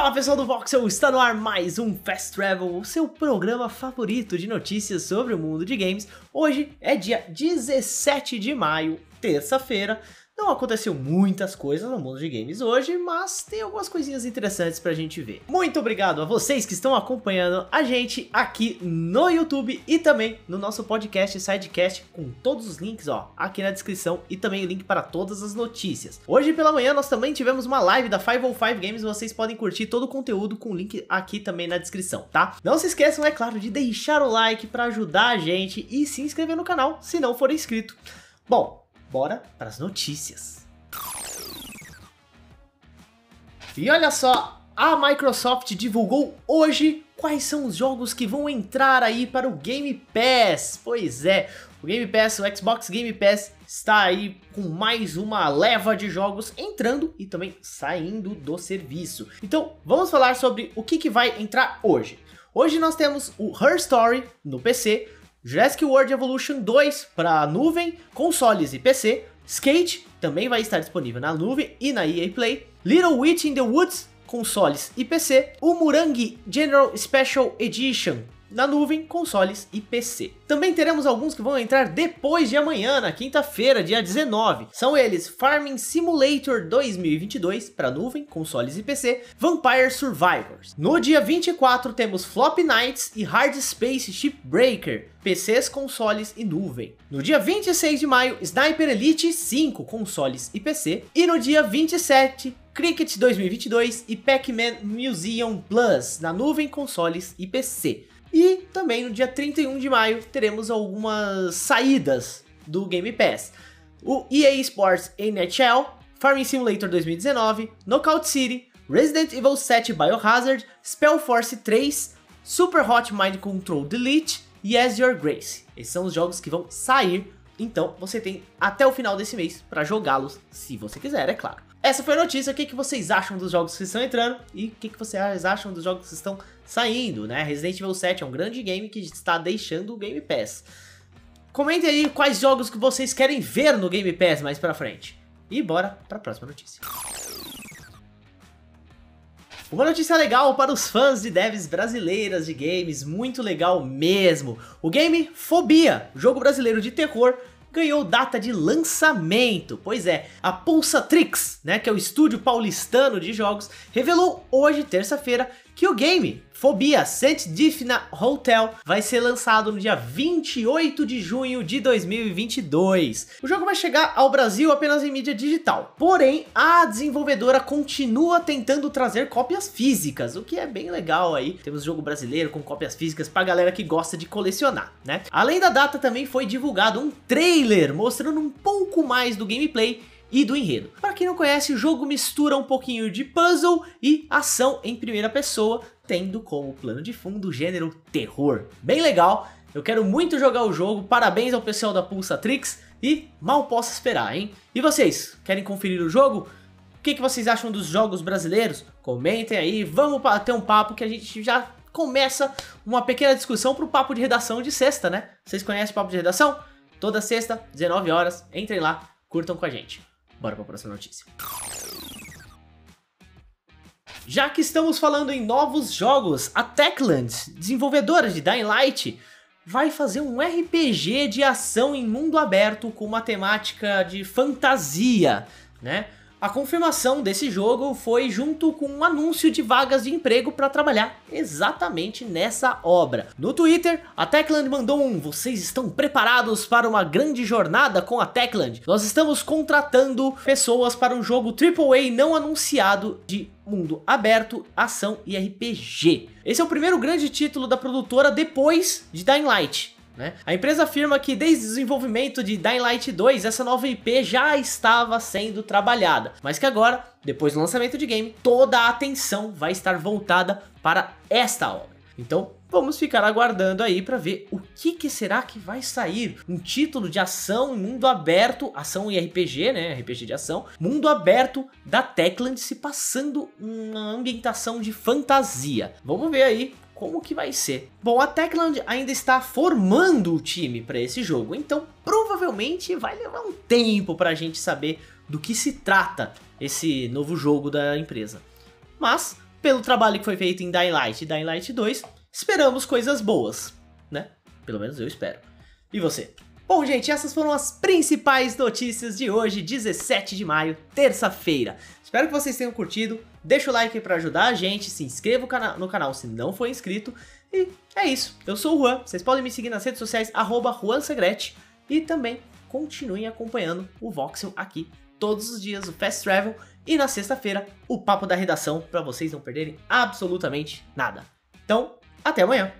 Fala pessoal do Voxel, está no ar mais um Fast Travel, o seu programa favorito de notícias sobre o mundo de games. Hoje é dia 17 de maio, terça-feira, não aconteceu muitas coisas no mundo de games hoje, mas tem algumas coisinhas interessantes pra gente ver. Muito obrigado a vocês que estão acompanhando a gente aqui no YouTube e também no nosso podcast Sidecast com todos os links, ó, aqui na descrição e também o link para todas as notícias. Hoje pela manhã nós também tivemos uma live da 505 Games, vocês podem curtir todo o conteúdo com o link aqui também na descrição, tá? Não se esqueçam, é claro, de deixar o like para ajudar a gente e se inscrever no canal se não for inscrito. Bom, bora para as notícias. E olha só, a Microsoft divulgou hoje quais são os jogos que vão entrar aí para o Game Pass. Pois é, o Game Pass, o Xbox Game Pass está aí com mais uma leva de jogos entrando e também saindo do serviço. Então, vamos falar sobre o que, que vai entrar hoje. Hoje nós temos o Her Story no PC, Jurassic World Evolution 2 para nuvem, consoles e PC. Skate também vai estar disponível na nuvem e na EA Play. Little Witch in the Woods, consoles e PC. O Murangi General Special Edition na nuvem, consoles e PC. Também teremos alguns que vão entrar depois de amanhã, na quinta-feira, dia 19. São eles Farming Simulator 2022 para nuvem, consoles e PC, Vampire Survivors. No dia 24 temos Flop Nights e Hard Space Shipbreaker, PCs, consoles e nuvem. No dia 26 de maio, Sniper Elite 5, consoles e PC. E no dia 27, Cricket 2022 e Pac-Man Museum Plus, na nuvem, consoles e PC. E também no dia 31 de maio teremos algumas saídas do Game Pass. O EA Sports NHL, Farming Simulator 2019, Knockout City, Resident Evil 7 Biohazard, Spellforce 3, Super Hot Mind Control Delete e As Your Grace. Esses são os jogos que vão sair, então você tem até o final desse mês para jogá-los, se você quiser, é claro. Essa foi a notícia, o que, que vocês acham dos jogos que estão entrando e o que, que vocês acham dos jogos que estão saindo, né? Resident Evil 7 é um grande game que está deixando o Game Pass. Comentem aí quais jogos que vocês querem ver no Game Pass mais pra frente. E bora pra próxima notícia. Uma notícia legal para os fãs de devs brasileiras de games, muito legal mesmo. O game Fobia, jogo brasileiro de terror, ganhou data de lançamento. Pois é, a Pulsatrix, né, que é o estúdio paulistano de jogos, revelou hoje, terça-feira, que o game Fobia Saint Difna Hotel vai ser lançado no dia 28 de junho de 2022. O jogo vai chegar ao Brasil apenas em mídia digital, porém a desenvolvedora continua tentando trazer cópias físicas, o que é bem legal aí. Temos jogo brasileiro com cópias físicas pra galera que gosta de colecionar, né? Além da data também foi divulgado um trailer mostrando um pouco mais do gameplay e do enredo. Para quem não conhece, o jogo mistura um pouquinho de puzzle e ação em primeira pessoa, tendo como plano de fundo o gênero terror. Bem legal, eu quero muito jogar o jogo, parabéns ao pessoal da Pulsatrix e mal posso esperar, hein? E vocês, querem conferir o jogo? O que, que vocês acham dos jogos brasileiros? Comentem aí, vamos ter um papo que a gente já começa uma pequena discussão para o papo de redação de sexta, né? Vocês conhecem o papo de redação? Toda sexta, 19 horas, entrem lá, curtam com a gente. Bora para a próxima notícia. Já que estamos falando em novos jogos, a Techland, desenvolvedora de Dying Light, vai fazer um RPG de ação em mundo aberto com uma temática de fantasia, né? A confirmação desse jogo foi junto com um anúncio de vagas de emprego para trabalhar exatamente nessa obra. No Twitter, a Techland mandou um: Vocês estão preparados para uma grande jornada com a Techland? Nós estamos contratando pessoas para um jogo AAA não anunciado de mundo aberto, ação e RPG. Esse é o primeiro grande título da produtora depois de Dying Light. Né? A empresa afirma que desde o desenvolvimento de Dying Light 2, essa nova IP já estava sendo trabalhada, mas que agora, depois do lançamento de game, toda a atenção vai estar voltada para esta obra. Então, vamos ficar aguardando aí para ver o que, que, será que vai sair. Um título de ação, mundo aberto, ação e RPG, né? RPG de ação, mundo aberto da Techland se passando uma ambientação de fantasia. Vamos ver aí como que vai ser. Bom, a Techland ainda está formando o time para esse jogo, então provavelmente vai levar um tempo para a gente saber do que se trata esse novo jogo da empresa. Mas pelo trabalho que foi feito em Dying Light e Dying Light 2, esperamos coisas boas, né? Pelo menos eu espero. E você? Bom, gente, essas foram as principais notícias de hoje, 17 de maio, terça-feira. Espero que vocês tenham curtido. Deixa o like para ajudar a gente, se inscreva no canal se não for inscrito. E é isso. Eu sou o Juan. Vocês podem me seguir nas redes sociais, JuanSegrete. E também continuem acompanhando o Voxel aqui todos os dias, o Fast Travel. E na sexta-feira, o Papo da Redação, para vocês não perderem absolutamente nada. Então, até amanhã!